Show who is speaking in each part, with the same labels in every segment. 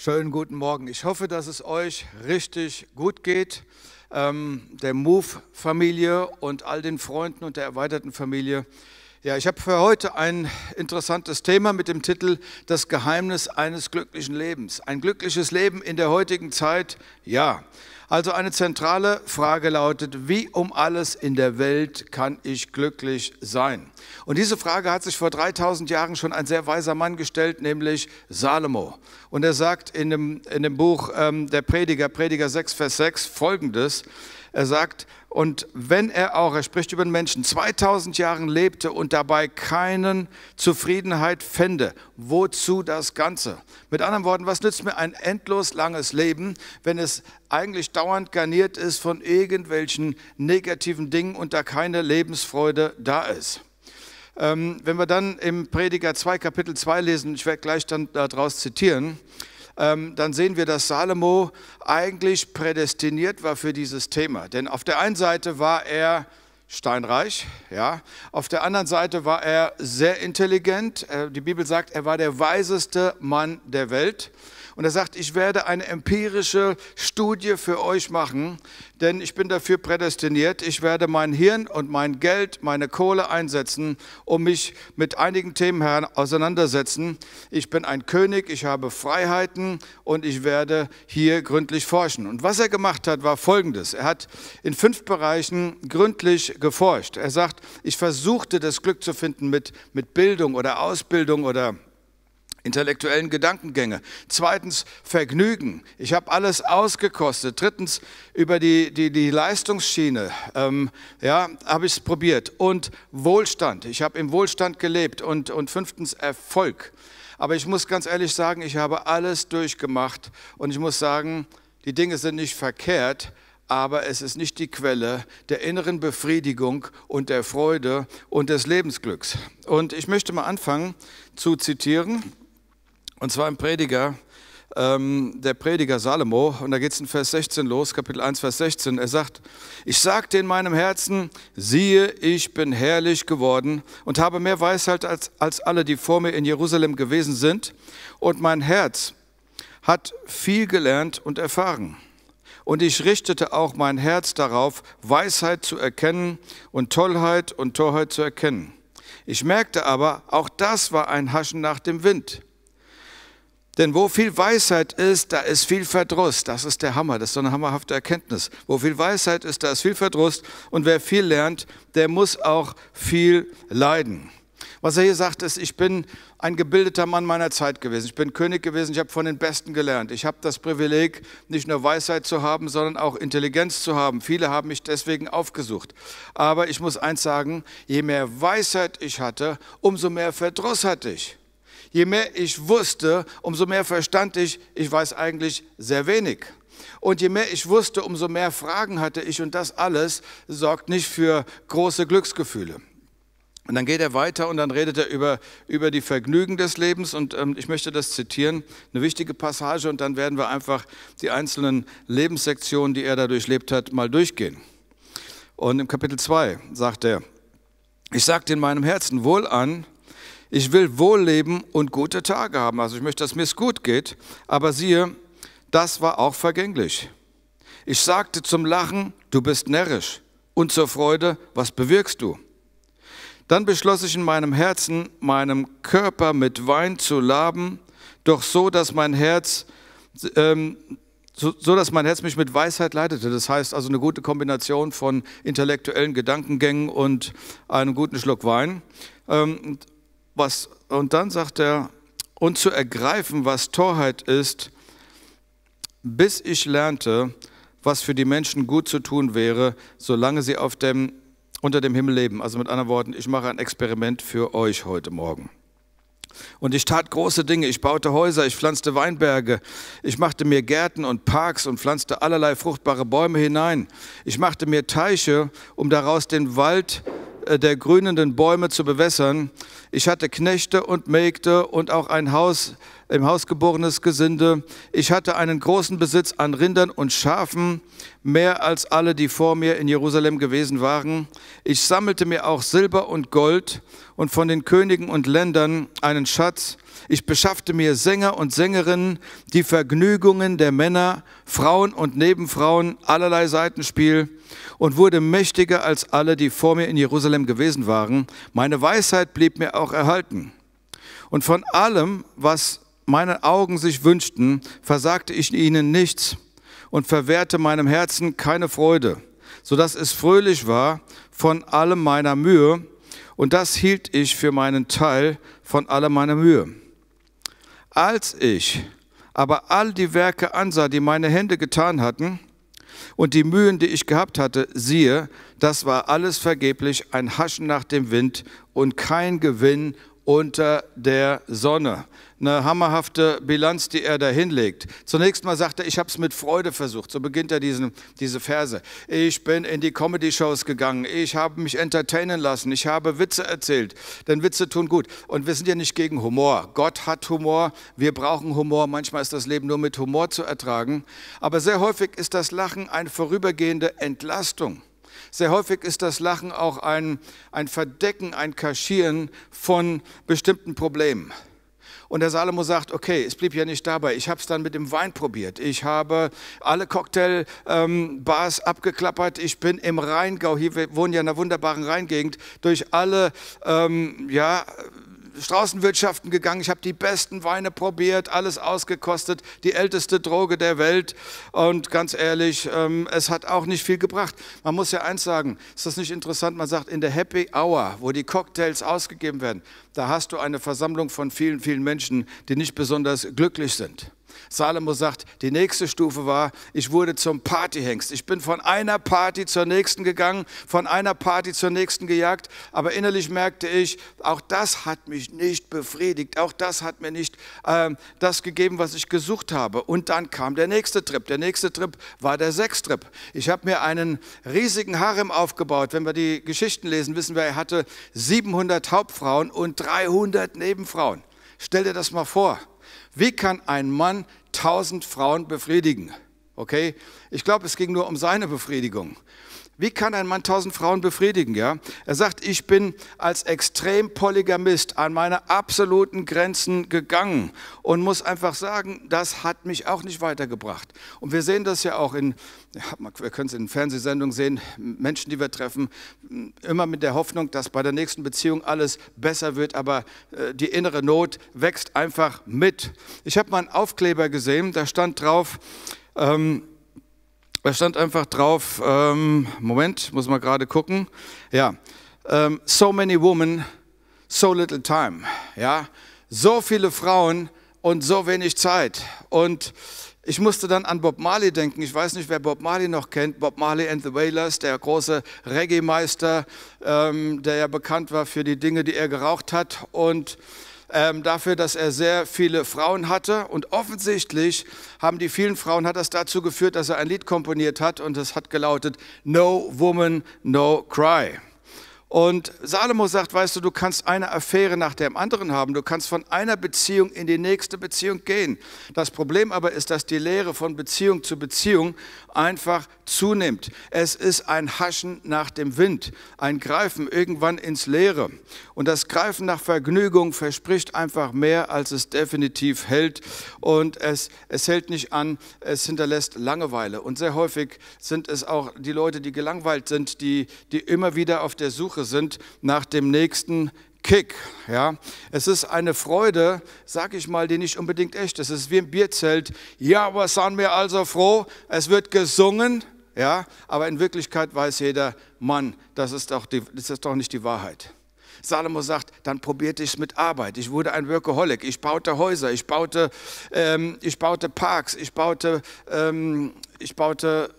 Speaker 1: Schönen guten Morgen. Ich hoffe, dass es euch richtig gut geht, ähm, der Move-Familie und all den Freunden und der erweiterten Familie. Ja, ich habe für heute ein interessantes Thema mit dem Titel Das Geheimnis eines glücklichen Lebens. Ein glückliches Leben in der heutigen Zeit, ja. Also eine zentrale Frage lautet, wie um alles in der Welt kann ich glücklich sein? Und diese Frage hat sich vor 3000 Jahren schon ein sehr weiser Mann gestellt, nämlich Salomo. Und er sagt in dem, in dem Buch ähm, der Prediger, Prediger 6, Vers 6, folgendes. Er sagt, und wenn er auch, er spricht über den Menschen, 2000 Jahren lebte und dabei keinen Zufriedenheit fände, wozu das Ganze? Mit anderen Worten, was nützt mir ein endlos langes Leben, wenn es eigentlich dauernd garniert ist von irgendwelchen negativen Dingen und da keine Lebensfreude da ist? Ähm, wenn wir dann im Prediger 2, Kapitel 2 lesen, ich werde gleich dann daraus zitieren, dann sehen wir, dass Salomo eigentlich prädestiniert war für dieses Thema. Denn auf der einen Seite war er steinreich, ja. Auf der anderen Seite war er sehr intelligent. Äh, die Bibel sagt, er war der weiseste Mann der Welt. Und er sagt, ich werde eine empirische Studie für euch machen, denn ich bin dafür prädestiniert. Ich werde mein Hirn und mein Geld, meine Kohle einsetzen, um mich mit einigen Themen auseinandersetzen. Ich bin ein König, ich habe Freiheiten und ich werde hier gründlich forschen. Und was er gemacht hat, war Folgendes. Er hat in fünf Bereichen gründlich geforscht. Er sagt, ich versuchte das Glück zu finden mit, mit Bildung oder Ausbildung oder intellektuellen Gedankengänge. Zweitens Vergnügen. Ich habe alles ausgekostet. Drittens über die, die, die Leistungsschiene ähm, ja, habe ich es probiert. Und Wohlstand. Ich habe im Wohlstand gelebt. Und, und fünftens Erfolg. Aber ich muss ganz ehrlich sagen, ich habe alles durchgemacht. Und ich muss sagen, die Dinge sind nicht verkehrt, aber es ist nicht die Quelle der inneren Befriedigung und der Freude und des Lebensglücks. Und ich möchte mal anfangen zu zitieren und zwar im Prediger, ähm, der Prediger Salomo. Und da geht es in Vers 16 los, Kapitel 1, Vers 16. Er sagt, ich sagte in meinem Herzen, siehe, ich bin herrlich geworden und habe mehr Weisheit als, als alle, die vor mir in Jerusalem gewesen sind. Und mein Herz hat viel gelernt und erfahren. Und ich richtete auch mein Herz darauf, Weisheit zu erkennen und Tollheit und Torheit zu erkennen. Ich merkte aber, auch das war ein Haschen nach dem Wind. Denn wo viel Weisheit ist, da ist viel Verdruss. Das ist der Hammer, das ist so eine hammerhafte Erkenntnis. Wo viel Weisheit ist, da ist viel Verdruss. Und wer viel lernt, der muss auch viel leiden. Was er hier sagt, ist, ich bin ein gebildeter Mann meiner Zeit gewesen. Ich bin König gewesen, ich habe von den Besten gelernt. Ich habe das Privileg, nicht nur Weisheit zu haben, sondern auch Intelligenz zu haben. Viele haben mich deswegen aufgesucht. Aber ich muss eins sagen, je mehr Weisheit ich hatte, umso mehr Verdruss hatte ich. Je mehr ich wusste, umso mehr verstand ich, ich weiß eigentlich sehr wenig. Und je mehr ich wusste, umso mehr Fragen hatte ich und das alles sorgt nicht für große Glücksgefühle. Und dann geht er weiter und dann redet er über, über die Vergnügen des Lebens und ähm, ich möchte das zitieren, eine wichtige Passage und dann werden wir einfach die einzelnen Lebenssektionen, die er da durchlebt hat, mal durchgehen. Und im Kapitel 2 sagt er, ich sagte in meinem Herzen wohl an, ich will wohl leben und gute Tage haben. Also ich möchte, dass mir es gut geht. Aber siehe, das war auch vergänglich. Ich sagte zum Lachen, du bist närrisch. Und zur Freude, was bewirkst du? Dann beschloss ich in meinem Herzen, meinem Körper mit Wein zu laben, doch so, dass mein Herz, ähm, so, so, dass mein Herz mich mit Weisheit leitete. Das heißt also eine gute Kombination von intellektuellen Gedankengängen und einem guten Schluck Wein. Ähm, was, und dann sagt er, und zu ergreifen, was Torheit ist, bis ich lernte, was für die Menschen gut zu tun wäre, solange sie auf dem, unter dem Himmel leben. Also mit anderen Worten, ich mache ein Experiment für euch heute Morgen. Und ich tat große Dinge. Ich baute Häuser, ich pflanzte Weinberge, ich machte mir Gärten und Parks und pflanzte allerlei fruchtbare Bäume hinein. Ich machte mir Teiche, um daraus den Wald äh, der grünenden Bäume zu bewässern. Ich hatte Knechte und Mägde und auch ein Haus im Haus geborenes Gesinde. Ich hatte einen großen Besitz an Rindern und Schafen, mehr als alle, die vor mir in Jerusalem gewesen waren. Ich sammelte mir auch Silber und Gold und von den Königen und Ländern einen Schatz. Ich beschaffte mir Sänger und Sängerinnen, die Vergnügungen der Männer, Frauen und Nebenfrauen, allerlei Seitenspiel und wurde mächtiger als alle, die vor mir in Jerusalem gewesen waren. Meine Weisheit blieb mir auch erhalten. Und von allem, was meine Augen sich wünschten, versagte ich ihnen nichts und verwehrte meinem Herzen keine Freude, so dass es fröhlich war von allem meiner Mühe, und das hielt ich für meinen Teil von aller meiner Mühe. Als ich aber all die Werke ansah, die meine Hände getan hatten, und die Mühen, die ich gehabt hatte, siehe, das war alles vergeblich, ein Haschen nach dem Wind und kein Gewinn unter der Sonne. Eine hammerhafte Bilanz, die er da hinlegt. Zunächst mal sagt er, ich habe es mit Freude versucht. So beginnt er diesen, diese Verse. Ich bin in die Comedy-Shows gegangen. Ich habe mich entertainen lassen. Ich habe Witze erzählt. Denn Witze tun gut. Und wir sind ja nicht gegen Humor. Gott hat Humor. Wir brauchen Humor. Manchmal ist das Leben nur mit Humor zu ertragen. Aber sehr häufig ist das Lachen eine vorübergehende Entlastung. Sehr häufig ist das Lachen auch ein, ein Verdecken, ein Kaschieren von bestimmten Problemen. Und der Salomo sagt, okay, es blieb ja nicht dabei. Ich habe es dann mit dem Wein probiert. Ich habe alle Cocktailbars ähm, abgeklappert. Ich bin im Rheingau, hier wir wohnen ja in einer wunderbaren Rheingegend, durch alle ähm, ja, Straßenwirtschaften gegangen, ich habe die besten Weine probiert, alles ausgekostet, die älteste Droge der Welt. Und ganz ehrlich, ähm, es hat auch nicht viel gebracht. Man muss ja eins sagen, ist das nicht interessant? Man sagt, in der Happy Hour, wo die Cocktails ausgegeben werden, da hast du eine Versammlung von vielen, vielen Menschen, die nicht besonders glücklich sind. Salomo sagt, die nächste Stufe war, ich wurde zum Partyhengst. Ich bin von einer Party zur nächsten gegangen, von einer Party zur nächsten gejagt, aber innerlich merkte ich, auch das hat mich nicht befriedigt, auch das hat mir nicht äh, das gegeben, was ich gesucht habe. Und dann kam der nächste Trip. Der nächste Trip war der Sextrip. Ich habe mir einen riesigen Harem aufgebaut. Wenn wir die Geschichten lesen, wissen wir, er hatte 700 Hauptfrauen und 300 Nebenfrauen. Stell dir das mal vor. Wie kann ein Mann tausend Frauen befriedigen? Okay? Ich glaube, es ging nur um seine Befriedigung. Wie kann ein Mann tausend Frauen befriedigen? Ja? Er sagt, ich bin als extrem Polygamist an meine absoluten Grenzen gegangen und muss einfach sagen, das hat mich auch nicht weitergebracht. Und wir sehen das ja auch in, wir können es in Fernsehsendungen sehen, Menschen, die wir treffen, immer mit der Hoffnung, dass bei der nächsten Beziehung alles besser wird, aber äh, die innere Not wächst einfach mit. Ich habe mal einen Aufkleber gesehen, da stand drauf, ähm, da stand einfach drauf, ähm, Moment, muss mal gerade gucken. Ja, ähm, so many women, so little time. Ja, so viele Frauen und so wenig Zeit. Und ich musste dann an Bob Marley denken. Ich weiß nicht, wer Bob Marley noch kennt. Bob Marley and the Wailers, der große Reggae-Meister, ähm, der ja bekannt war für die Dinge, die er geraucht hat. Und ähm, dafür, dass er sehr viele Frauen hatte. Und offensichtlich haben die vielen Frauen, hat das dazu geführt, dass er ein Lied komponiert hat und es hat gelautet, No Woman, No Cry. Und Salomo sagt, weißt du, du kannst eine Affäre nach dem anderen haben, du kannst von einer Beziehung in die nächste Beziehung gehen. Das Problem aber ist, dass die Lehre von Beziehung zu Beziehung einfach zunimmt. Es ist ein Haschen nach dem Wind, ein Greifen irgendwann ins Leere. Und das Greifen nach Vergnügung verspricht einfach mehr, als es definitiv hält. Und es, es hält nicht an, es hinterlässt Langeweile. Und sehr häufig sind es auch die Leute, die gelangweilt sind, die, die immer wieder auf der Suche sind nach dem nächsten Kick. Ja, es ist eine Freude, sag ich mal, die nicht unbedingt echt ist. Es ist wie im Bierzelt. Ja, was sind wir also froh? Es wird gesungen. Ja, aber in Wirklichkeit weiß jeder, Mann, das ist doch, die, das ist doch nicht die Wahrheit. Salomo sagt, dann probierte ich es mit Arbeit. Ich wurde ein Workaholic. Ich baute Häuser, ich baute, ähm, ich baute Parks, ich baute, ähm, ich baute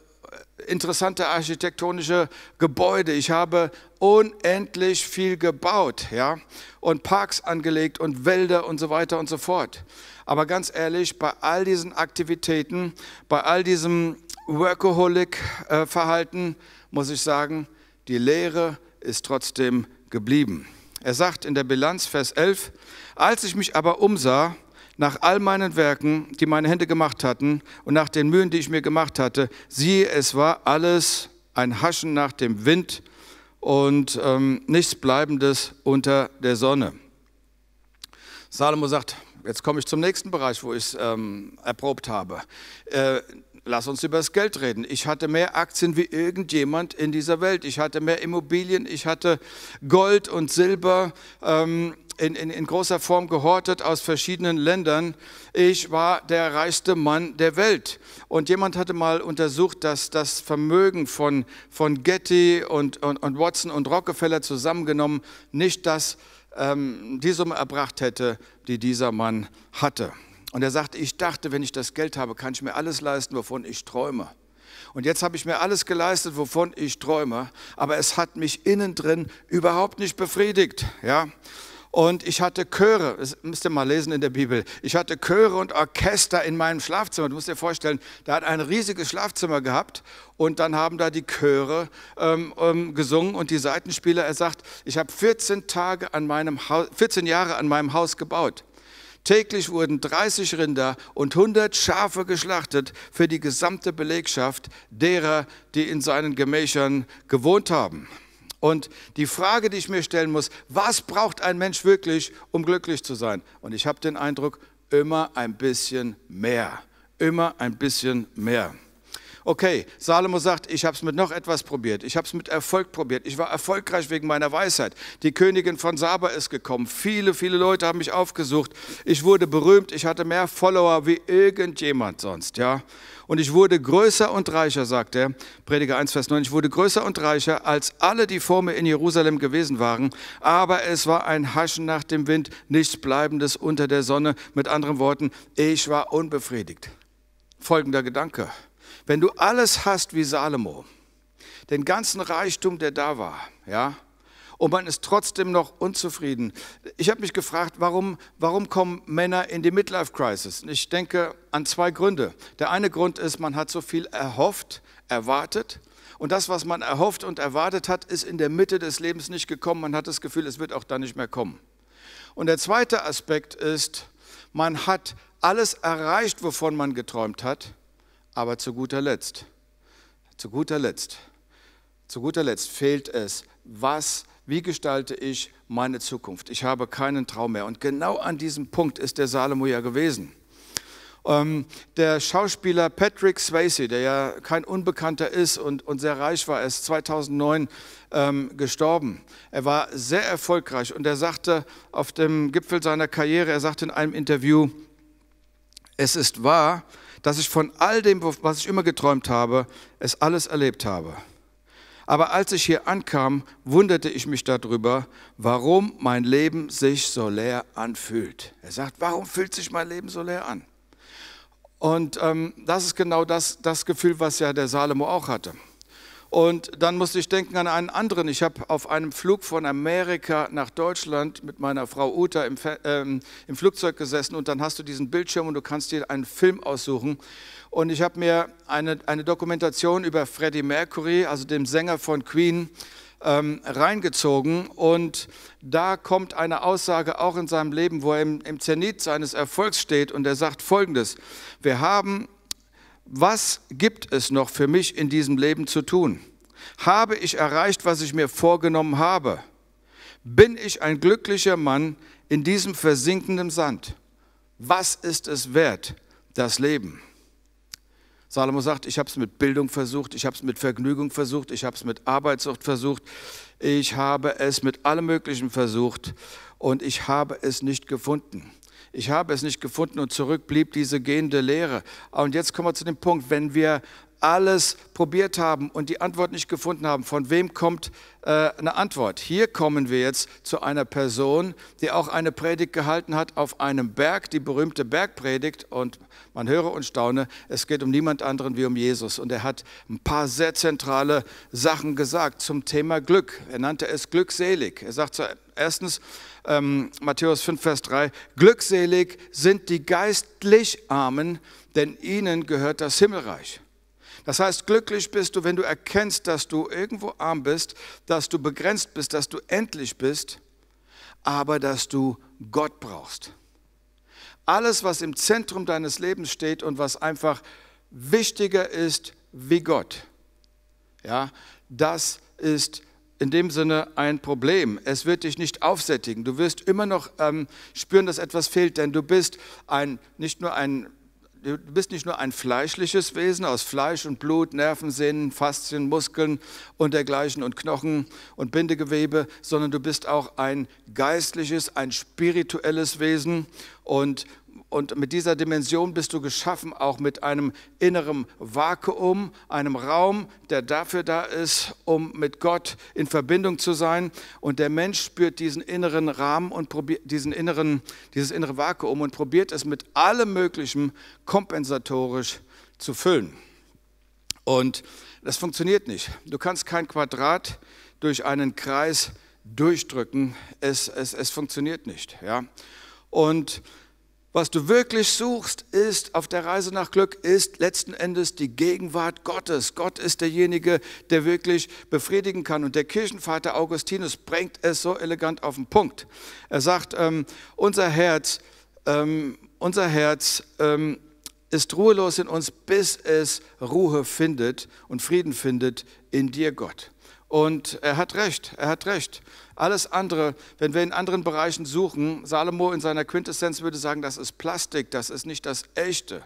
Speaker 1: interessante architektonische Gebäude. Ich habe unendlich viel gebaut, ja, und Parks angelegt und Wälder und so weiter und so fort. Aber ganz ehrlich, bei all diesen Aktivitäten, bei all diesem Workaholic-Verhalten, muss ich sagen, die Lehre ist trotzdem geblieben. Er sagt in der Bilanz, Vers 11, als ich mich aber umsah, nach all meinen Werken, die meine Hände gemacht hatten, und nach den Mühen, die ich mir gemacht hatte, siehe, es war alles ein Haschen nach dem Wind und ähm, nichts Bleibendes unter der Sonne. Salomo sagt, jetzt komme ich zum nächsten Bereich, wo ich es ähm, erprobt habe. Äh, lass uns über das Geld reden. Ich hatte mehr Aktien wie irgendjemand in dieser Welt. Ich hatte mehr Immobilien, ich hatte Gold und Silber. Ähm, in, in, in, großer Form gehortet aus verschiedenen Ländern. Ich war der reichste Mann der Welt. Und jemand hatte mal untersucht, dass das Vermögen von, von Getty und, und, und Watson und Rockefeller zusammengenommen nicht das, ähm, die Summe erbracht hätte, die dieser Mann hatte. Und er sagte, ich dachte, wenn ich das Geld habe, kann ich mir alles leisten, wovon ich träume. Und jetzt habe ich mir alles geleistet, wovon ich träume, aber es hat mich innen drin überhaupt nicht befriedigt. Ja? Und ich hatte Chöre, das müsst ihr mal lesen in der Bibel. Ich hatte Chöre und Orchester in meinem Schlafzimmer. Du musst dir vorstellen, der hat ein riesiges Schlafzimmer gehabt und dann haben da die Chöre ähm, ähm, gesungen und die Seitenspieler. Er sagt, ich habe 14 Tage an meinem Haus, 14 Jahre an meinem Haus gebaut. Täglich wurden 30 Rinder und 100 Schafe geschlachtet für die gesamte Belegschaft derer, die in seinen Gemächern gewohnt haben. Und die Frage, die ich mir stellen muss, was braucht ein Mensch wirklich, um glücklich zu sein? Und ich habe den Eindruck, immer ein bisschen mehr. Immer ein bisschen mehr. Okay, Salomo sagt, ich habe es mit noch etwas probiert. Ich habe es mit Erfolg probiert. Ich war erfolgreich wegen meiner Weisheit. Die Königin von Saba ist gekommen. Viele, viele Leute haben mich aufgesucht. Ich wurde berühmt. Ich hatte mehr Follower wie irgendjemand sonst. Ja. Und ich wurde größer und reicher, sagt er, Prediger 1, Vers 9, ich wurde größer und reicher als alle, die vor mir in Jerusalem gewesen waren. Aber es war ein Haschen nach dem Wind, nichts Bleibendes unter der Sonne. Mit anderen Worten, ich war unbefriedigt. Folgender Gedanke. Wenn du alles hast wie Salomo, den ganzen Reichtum, der da war, ja, und man ist trotzdem noch unzufrieden. Ich habe mich gefragt, warum, warum kommen Männer in die Midlife Crisis? Ich denke an zwei Gründe. Der eine Grund ist, man hat so viel erhofft, erwartet. Und das, was man erhofft und erwartet hat, ist in der Mitte des Lebens nicht gekommen. Man hat das Gefühl, es wird auch da nicht mehr kommen. Und der zweite Aspekt ist, man hat alles erreicht, wovon man geträumt hat, aber zu guter Letzt, zu guter Letzt, zu guter Letzt fehlt es, was wie gestalte ich meine Zukunft? Ich habe keinen Traum mehr. Und genau an diesem Punkt ist der Salomo ja gewesen. Ähm, der Schauspieler Patrick Swayze, der ja kein Unbekannter ist und, und sehr reich war, ist 2009 ähm, gestorben. Er war sehr erfolgreich und er sagte auf dem Gipfel seiner Karriere, er sagte in einem Interview, es ist wahr, dass ich von all dem, was ich immer geträumt habe, es alles erlebt habe. Aber als ich hier ankam, wunderte ich mich darüber, warum mein Leben sich so leer anfühlt. Er sagt, warum fühlt sich mein Leben so leer an? Und ähm, das ist genau das, das Gefühl, was ja der Salomo auch hatte. Und dann musste ich denken an einen anderen. Ich habe auf einem Flug von Amerika nach Deutschland mit meiner Frau Uta im, ähm, im Flugzeug gesessen und dann hast du diesen Bildschirm und du kannst dir einen Film aussuchen. Und ich habe mir eine, eine Dokumentation über Freddie Mercury, also dem Sänger von Queen, ähm, reingezogen. Und da kommt eine Aussage auch in seinem Leben, wo er im, im Zenit seines Erfolgs steht. Und er sagt Folgendes, wir haben, was gibt es noch für mich in diesem Leben zu tun? Habe ich erreicht, was ich mir vorgenommen habe? Bin ich ein glücklicher Mann in diesem versinkenden Sand? Was ist es wert, das Leben? Salomo sagt, ich habe es mit Bildung versucht, ich habe es mit Vergnügung versucht, ich habe es mit Arbeitssucht versucht, ich habe es mit allem Möglichen versucht und ich habe es nicht gefunden. Ich habe es nicht gefunden und zurück blieb diese gehende Lehre. Und jetzt kommen wir zu dem Punkt, wenn wir alles probiert haben und die Antwort nicht gefunden haben, von wem kommt äh, eine Antwort? Hier kommen wir jetzt zu einer Person, die auch eine Predigt gehalten hat auf einem Berg, die berühmte Bergpredigt. Und man höre und staune, es geht um niemand anderen wie um Jesus. Und er hat ein paar sehr zentrale Sachen gesagt zum Thema Glück. Er nannte es glückselig. Er sagt erstens, ähm, Matthäus 5, Vers 3, glückselig sind die geistlich Armen, denn ihnen gehört das Himmelreich. Das heißt, glücklich bist du, wenn du erkennst, dass du irgendwo arm bist, dass du begrenzt bist, dass du endlich bist, aber dass du Gott brauchst. alles, was im Zentrum deines Lebens steht und was einfach wichtiger ist wie Gott. Ja, das ist in dem Sinne ein Problem. Es wird dich nicht aufsättigen. Du wirst immer noch ähm, spüren, dass etwas fehlt, denn du bist ein, nicht nur ein du bist nicht nur ein fleischliches Wesen aus Fleisch und Blut, Nerven, Sehnen, Faszien, Muskeln und dergleichen und Knochen und Bindegewebe, sondern du bist auch ein geistliches, ein spirituelles Wesen und und mit dieser Dimension bist du geschaffen, auch mit einem inneren Vakuum, einem Raum, der dafür da ist, um mit Gott in Verbindung zu sein. Und der Mensch spürt diesen inneren Rahmen und probiert diesen inneren, dieses innere Vakuum und probiert es mit allem Möglichen kompensatorisch zu füllen. Und das funktioniert nicht. Du kannst kein Quadrat durch einen Kreis durchdrücken. Es, es, es funktioniert nicht. Ja? Und was du wirklich suchst, ist auf der Reise nach Glück, ist letzten Endes die Gegenwart Gottes. Gott ist derjenige, der wirklich befriedigen kann. Und der Kirchenvater Augustinus bringt es so elegant auf den Punkt. Er sagt, ähm, unser Herz, ähm, unser Herz ähm, ist ruhelos in uns, bis es Ruhe findet und Frieden findet in dir, Gott. Und er hat recht, er hat recht. Alles andere, wenn wir in anderen Bereichen suchen, Salomo in seiner Quintessenz würde sagen, das ist Plastik, das ist nicht das Echte.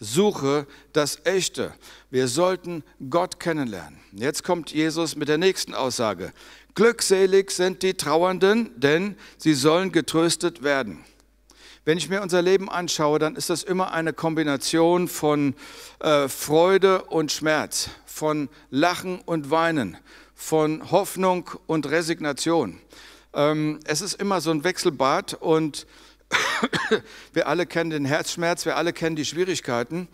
Speaker 1: Suche das Echte. Wir sollten Gott kennenlernen. Jetzt kommt Jesus mit der nächsten Aussage. Glückselig sind die Trauernden, denn sie sollen getröstet werden. Wenn ich mir unser Leben anschaue, dann ist das immer eine Kombination von äh, Freude und Schmerz, von Lachen und Weinen, von Hoffnung und Resignation. Ähm, es ist immer so ein Wechselbad und wir alle kennen den Herzschmerz, wir alle kennen die Schwierigkeiten.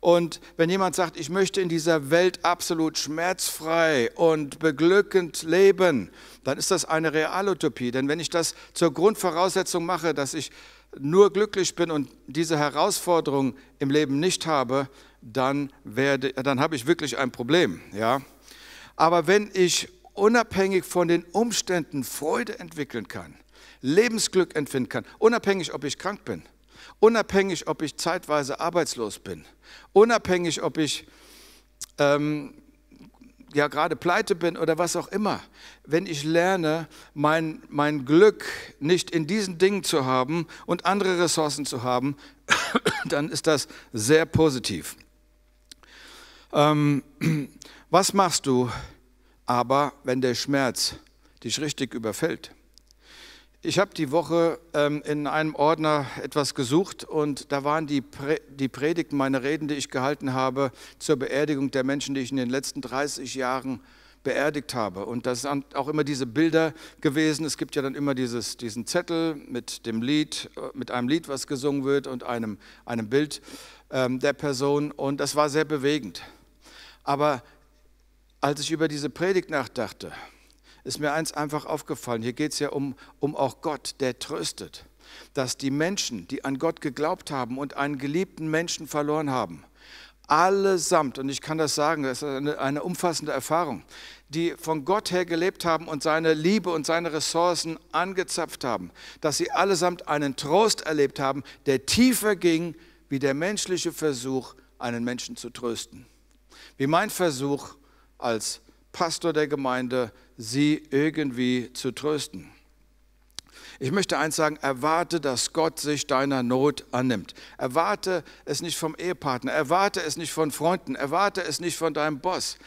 Speaker 1: Und wenn jemand sagt, ich möchte in dieser Welt absolut schmerzfrei und beglückend leben, dann ist das eine Realutopie. Denn wenn ich das zur Grundvoraussetzung mache, dass ich nur glücklich bin und diese Herausforderung im Leben nicht habe, dann, werde, dann habe ich wirklich ein Problem. Ja? Aber wenn ich unabhängig von den Umständen Freude entwickeln kann, Lebensglück empfinden kann, unabhängig, ob ich krank bin, unabhängig, ob ich zeitweise arbeitslos bin, unabhängig, ob ich ähm, ja gerade pleite bin oder was auch immer, wenn ich lerne, mein, mein Glück nicht in diesen Dingen zu haben und andere Ressourcen zu haben, dann ist das sehr positiv. Ähm, was machst du aber, wenn der Schmerz dich richtig überfällt? Ich habe die Woche ähm, in einem Ordner etwas gesucht und da waren die, Prä die Predigten, meine Reden, die ich gehalten habe zur Beerdigung der Menschen, die ich in den letzten 30 Jahren beerdigt habe. Und das sind auch immer diese Bilder gewesen. Es gibt ja dann immer dieses, diesen Zettel mit dem Lied, äh, mit einem Lied, was gesungen wird und einem, einem Bild ähm, der Person. Und das war sehr bewegend. Aber als ich über diese Predigt nachdachte, ist mir eins einfach aufgefallen. Hier geht es ja um, um auch Gott, der tröstet. Dass die Menschen, die an Gott geglaubt haben und einen geliebten Menschen verloren haben, allesamt, und ich kann das sagen, das ist eine, eine umfassende Erfahrung, die von Gott her gelebt haben und seine Liebe und seine Ressourcen angezapft haben, dass sie allesamt einen Trost erlebt haben, der tiefer ging wie der menschliche Versuch, einen Menschen zu trösten. Wie mein Versuch, als Pastor der Gemeinde, sie irgendwie zu trösten. Ich möchte eins sagen, erwarte, dass Gott sich deiner Not annimmt. Erwarte es nicht vom Ehepartner, erwarte es nicht von Freunden, erwarte es nicht von deinem Boss.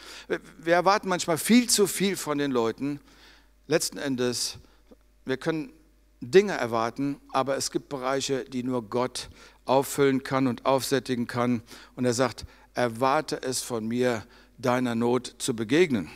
Speaker 1: Wir erwarten manchmal viel zu viel von den Leuten. Letzten Endes, wir können Dinge erwarten, aber es gibt Bereiche, die nur Gott auffüllen kann und aufsättigen kann. Und er sagt, erwarte es von mir, deiner Not zu begegnen.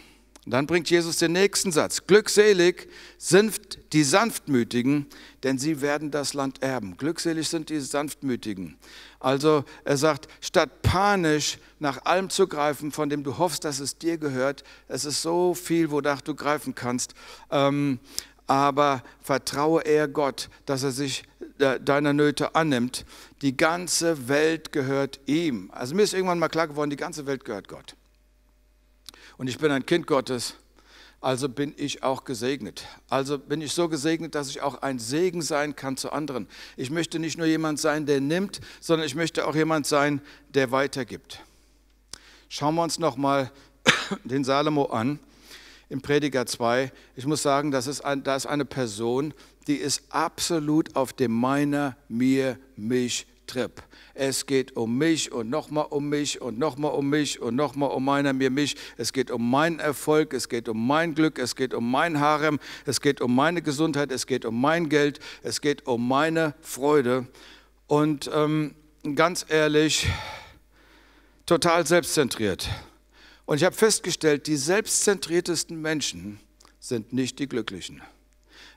Speaker 1: Dann bringt Jesus den nächsten Satz. Glückselig sind die Sanftmütigen, denn sie werden das Land erben. Glückselig sind die Sanftmütigen. Also er sagt, statt panisch nach allem zu greifen, von dem du hoffst, dass es dir gehört, es ist so viel, wonach du greifen kannst, ähm, aber vertraue eher Gott, dass er sich deiner Nöte annimmt. Die ganze Welt gehört ihm. Also mir ist irgendwann mal klar geworden, die ganze Welt gehört Gott und ich bin ein Kind Gottes, also bin ich auch gesegnet. Also bin ich so gesegnet, dass ich auch ein Segen sein kann zu anderen. Ich möchte nicht nur jemand sein, der nimmt, sondern ich möchte auch jemand sein, der weitergibt. Schauen wir uns nochmal den Salomo an im Prediger 2. Ich muss sagen, das ist ein, da ist eine Person, die ist absolut auf dem Meiner, Mir, Mich Trip. Es geht um mich und nochmal um mich und nochmal um mich und nochmal um meiner, mir, mich. Es geht um meinen Erfolg, es geht um mein Glück, es geht um mein Harem, es geht um meine Gesundheit, es geht um mein Geld, es geht um meine Freude. Und ähm, ganz ehrlich, total selbstzentriert. Und ich habe festgestellt, die selbstzentriertesten Menschen sind nicht die Glücklichen.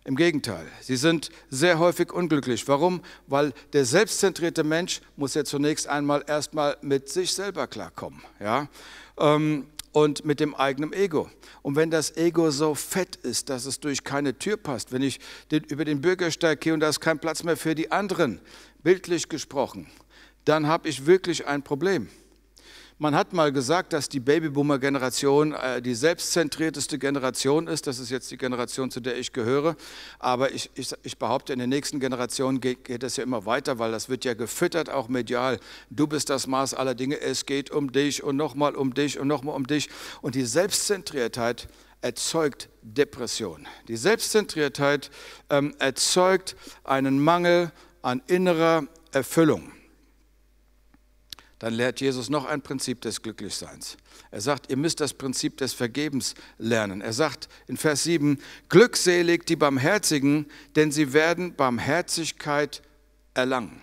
Speaker 1: Im Gegenteil, sie sind sehr häufig unglücklich. Warum? Weil der selbstzentrierte Mensch muss ja zunächst einmal erstmal mit sich selber klarkommen. Ja? Ähm, und mit dem eigenen Ego. Und wenn das Ego so fett ist, dass es durch keine Tür passt, wenn ich den, über den Bürgersteig gehe und da ist kein Platz mehr für die anderen, bildlich gesprochen, dann habe ich wirklich ein Problem. Man hat mal gesagt, dass die Babyboomer-Generation äh, die selbstzentrierteste Generation ist. Das ist jetzt die Generation, zu der ich gehöre. Aber ich, ich, ich behaupte, in den nächsten Generationen geht, geht es ja immer weiter, weil das wird ja gefüttert, auch medial. Du bist das Maß aller Dinge. Es geht um dich und nochmal um dich und nochmal um dich. Und die Selbstzentriertheit erzeugt Depression. Die Selbstzentriertheit ähm, erzeugt einen Mangel an innerer Erfüllung dann lehrt Jesus noch ein Prinzip des Glücklichseins. Er sagt, ihr müsst das Prinzip des Vergebens lernen. Er sagt in Vers 7, glückselig die Barmherzigen, denn sie werden Barmherzigkeit erlangen.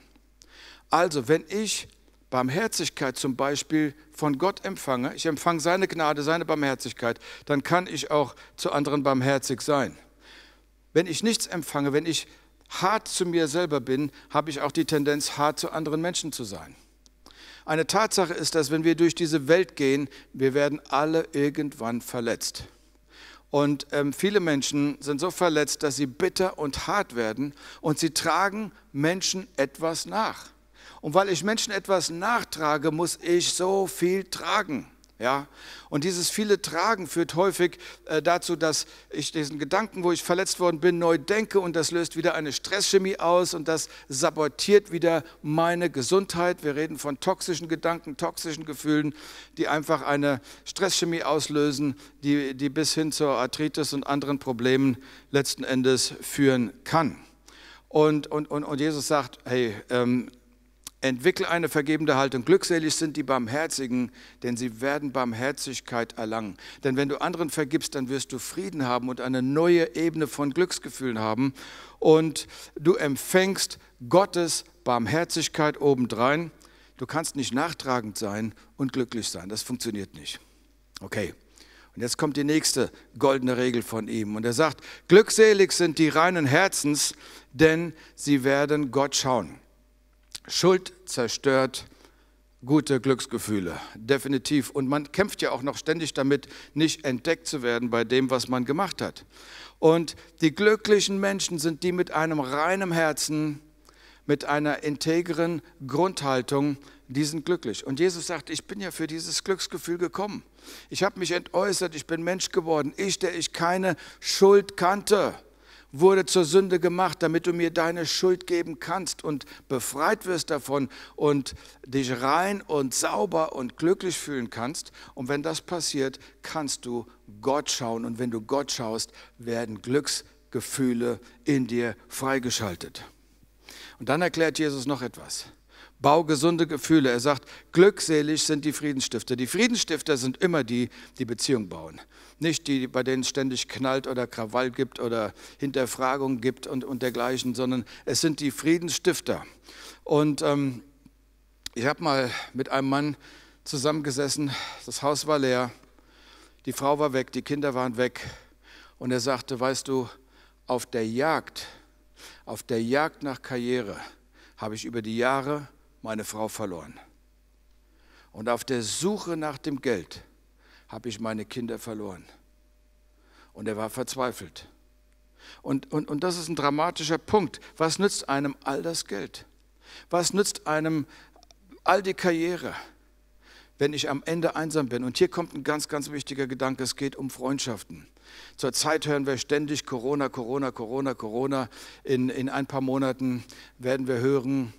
Speaker 1: Also, wenn ich Barmherzigkeit zum Beispiel von Gott empfange, ich empfange seine Gnade, seine Barmherzigkeit, dann kann ich auch zu anderen barmherzig sein. Wenn ich nichts empfange, wenn ich hart zu mir selber bin, habe ich auch die Tendenz, hart zu anderen Menschen zu sein. Eine Tatsache ist, dass wenn wir durch diese Welt gehen, wir werden alle irgendwann verletzt. Und ähm, viele Menschen sind so verletzt, dass sie bitter und hart werden und sie tragen Menschen etwas nach. Und weil ich Menschen etwas nachtrage, muss ich so viel tragen. Ja? Und dieses viele Tragen führt häufig äh, dazu, dass ich diesen Gedanken, wo ich verletzt worden bin, neu denke und das löst wieder eine Stresschemie aus und das sabotiert wieder meine Gesundheit. Wir reden von toxischen Gedanken, toxischen Gefühlen, die einfach eine Stresschemie auslösen, die, die bis hin zur Arthritis und anderen Problemen letzten Endes führen kann. Und, und, und, und Jesus sagt, hey, ähm, Entwickle eine vergebende Haltung. Glückselig sind die Barmherzigen, denn sie werden Barmherzigkeit erlangen. Denn wenn du anderen vergibst, dann wirst du Frieden haben und eine neue Ebene von Glücksgefühlen haben. Und du empfängst Gottes Barmherzigkeit obendrein. Du kannst nicht nachtragend sein und glücklich sein. Das funktioniert nicht. Okay. Und jetzt kommt die nächste goldene Regel von ihm. Und er sagt, glückselig sind die reinen Herzens, denn sie werden Gott schauen. Schuld zerstört gute Glücksgefühle, definitiv. Und man kämpft ja auch noch ständig damit, nicht entdeckt zu werden bei dem, was man gemacht hat. Und die glücklichen Menschen sind die mit einem reinen Herzen, mit einer integren Grundhaltung, die sind glücklich. Und Jesus sagt, ich bin ja für dieses Glücksgefühl gekommen. Ich habe mich entäußert, ich bin Mensch geworden. Ich, der ich keine Schuld kannte wurde zur Sünde gemacht, damit du mir deine Schuld geben kannst und befreit wirst davon und dich rein und sauber und glücklich fühlen kannst. Und wenn das passiert, kannst du Gott schauen. Und wenn du Gott schaust, werden Glücksgefühle in dir freigeschaltet. Und dann erklärt Jesus noch etwas. Bau gesunde Gefühle. Er sagt, glückselig sind die Friedensstifter. Die Friedensstifter sind immer die, die Beziehung bauen. Nicht die, bei denen es ständig knallt oder Krawall gibt oder Hinterfragung gibt und, und dergleichen, sondern es sind die Friedensstifter. Und ähm, ich habe mal mit einem Mann zusammengesessen, das Haus war leer, die Frau war weg, die Kinder waren weg. Und er sagte, weißt du, auf der Jagd, auf der Jagd nach Karriere habe ich über die Jahre meine Frau verloren. Und auf der Suche nach dem Geld habe ich meine Kinder verloren. Und er war verzweifelt. Und, und, und das ist ein dramatischer Punkt. Was nützt einem all das Geld? Was nützt einem all die Karriere, wenn ich am Ende einsam bin? Und hier kommt ein ganz, ganz wichtiger Gedanke. Es geht um Freundschaften. Zurzeit hören wir ständig Corona, Corona, Corona, Corona. In, in ein paar Monaten werden wir hören,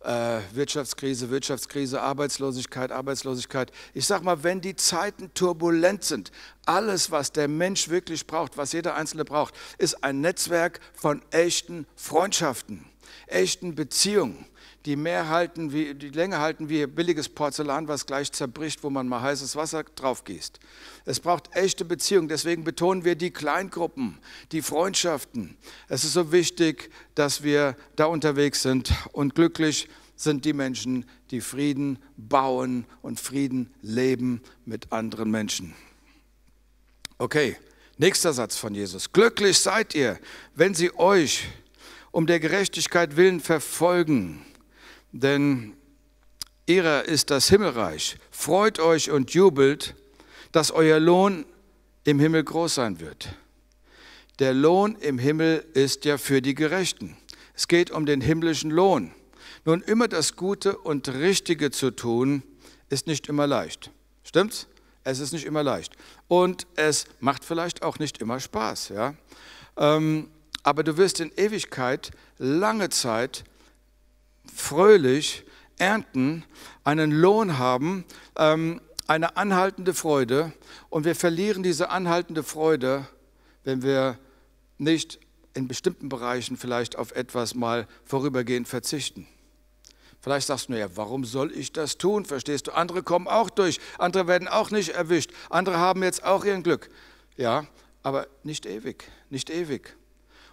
Speaker 1: äh, Wirtschaftskrise, Wirtschaftskrise, Arbeitslosigkeit, Arbeitslosigkeit. Ich sage mal, wenn die Zeiten turbulent sind, alles, was der Mensch wirklich braucht, was jeder Einzelne braucht, ist ein Netzwerk von echten Freundschaften, echten Beziehungen die mehr halten, wie, die länger halten wie billiges Porzellan, was gleich zerbricht, wo man mal heißes Wasser drauf gießt. Es braucht echte Beziehungen, deswegen betonen wir die Kleingruppen, die Freundschaften. Es ist so wichtig, dass wir da unterwegs sind und glücklich sind die Menschen, die Frieden bauen und Frieden leben mit anderen Menschen. Okay, nächster Satz von Jesus. Glücklich seid ihr, wenn sie euch um der Gerechtigkeit willen verfolgen denn ihrer ist das Himmelreich. Freut euch und jubelt, dass euer Lohn im Himmel groß sein wird. Der Lohn im Himmel ist ja für die Gerechten. Es geht um den himmlischen Lohn. Nun, immer das Gute und Richtige zu tun, ist nicht immer leicht. Stimmt's? Es ist nicht immer leicht. Und es macht vielleicht auch nicht immer Spaß. Ja? Ähm, aber du wirst in Ewigkeit lange Zeit fröhlich ernten, einen Lohn haben, ähm, eine anhaltende Freude. Und wir verlieren diese anhaltende Freude, wenn wir nicht in bestimmten Bereichen vielleicht auf etwas mal vorübergehend verzichten. Vielleicht sagst du mir, ja, warum soll ich das tun? Verstehst du? Andere kommen auch durch, andere werden auch nicht erwischt, andere haben jetzt auch ihren Glück. Ja, aber nicht ewig, nicht ewig.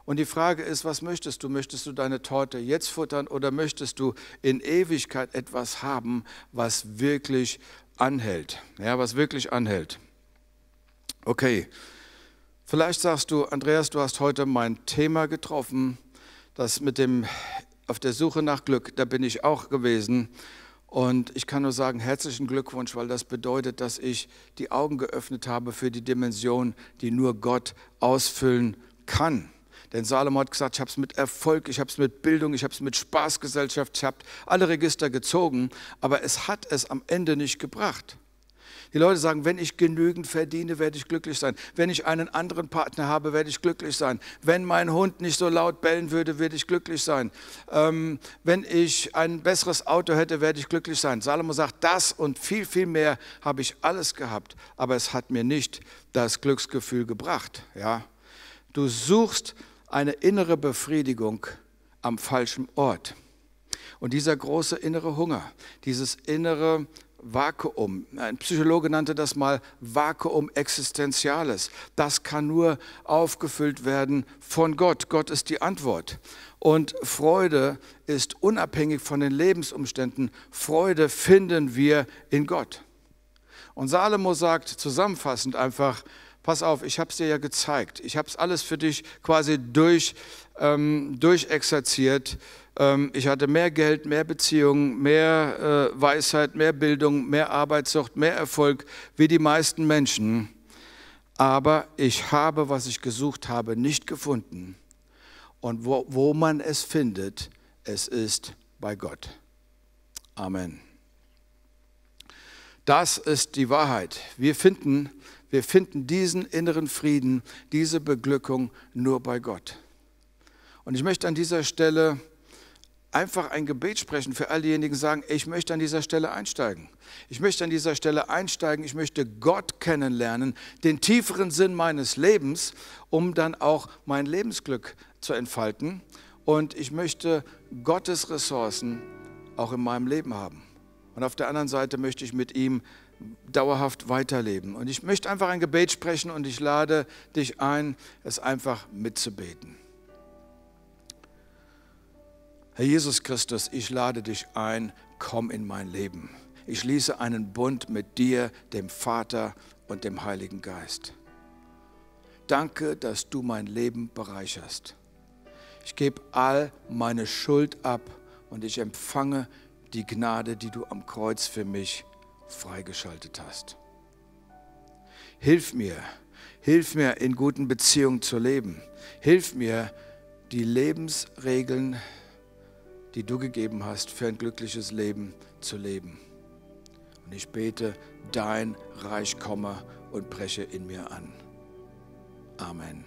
Speaker 1: Und die Frage ist, was möchtest du? Möchtest du deine Torte jetzt futtern oder möchtest du in Ewigkeit etwas haben, was wirklich anhält? Ja, was wirklich anhält. Okay, vielleicht sagst du, Andreas, du hast heute mein Thema getroffen, das mit dem auf der Suche nach Glück, da bin ich auch gewesen. Und ich kann nur sagen, herzlichen Glückwunsch, weil das bedeutet, dass ich die Augen geöffnet habe für die Dimension, die nur Gott ausfüllen kann. Denn Salomo hat gesagt, ich habe es mit Erfolg, ich habe es mit Bildung, ich habe es mit Spaßgesellschaft, ich habe alle Register gezogen, aber es hat es am Ende nicht gebracht. Die Leute sagen, wenn ich genügend verdiene, werde ich glücklich sein. Wenn ich einen anderen Partner habe, werde ich glücklich sein. Wenn mein Hund nicht so laut bellen würde, werde ich glücklich sein. Ähm, wenn ich ein besseres Auto hätte, werde ich glücklich sein. Salomo sagt, das und viel, viel mehr habe ich alles gehabt, aber es hat mir nicht das Glücksgefühl gebracht. Ja? Du suchst eine innere Befriedigung am falschen Ort. Und dieser große innere Hunger, dieses innere Vakuum, ein Psychologe nannte das mal Vakuum existenziales, das kann nur aufgefüllt werden von Gott. Gott ist die Antwort. Und Freude ist unabhängig von den Lebensumständen. Freude finden wir in Gott. Und Salomo sagt zusammenfassend einfach, pass auf, ich habe es dir ja gezeigt. Ich habe es alles für dich quasi durch, ähm, durchexerziert. Ähm, ich hatte mehr Geld, mehr Beziehungen, mehr äh, Weisheit, mehr Bildung, mehr Arbeitssucht, mehr Erfolg wie die meisten Menschen. Aber ich habe, was ich gesucht habe, nicht gefunden. Und wo, wo man es findet, es ist bei Gott. Amen. Das ist die Wahrheit. Wir finden wir finden diesen inneren Frieden, diese Beglückung nur bei Gott. Und ich möchte an dieser Stelle einfach ein Gebet sprechen für all diejenigen, die sagen, ich möchte an dieser Stelle einsteigen. Ich möchte an dieser Stelle einsteigen, ich möchte Gott kennenlernen, den tieferen Sinn meines Lebens, um dann auch mein Lebensglück zu entfalten. Und ich möchte Gottes Ressourcen auch in meinem Leben haben. Und auf der anderen Seite möchte ich mit ihm dauerhaft weiterleben. Und ich möchte einfach ein Gebet sprechen und ich lade dich ein, es einfach mitzubeten. Herr Jesus Christus, ich lade dich ein, komm in mein Leben. Ich schließe einen Bund mit dir, dem Vater und dem Heiligen Geist. Danke, dass du mein Leben bereicherst. Ich gebe all meine Schuld ab und ich empfange die Gnade, die du am Kreuz für mich freigeschaltet hast. Hilf mir, hilf mir in guten Beziehungen zu leben. Hilf mir, die Lebensregeln, die du gegeben hast, für ein glückliches Leben zu leben. Und ich bete, dein Reich komme und breche in mir an. Amen.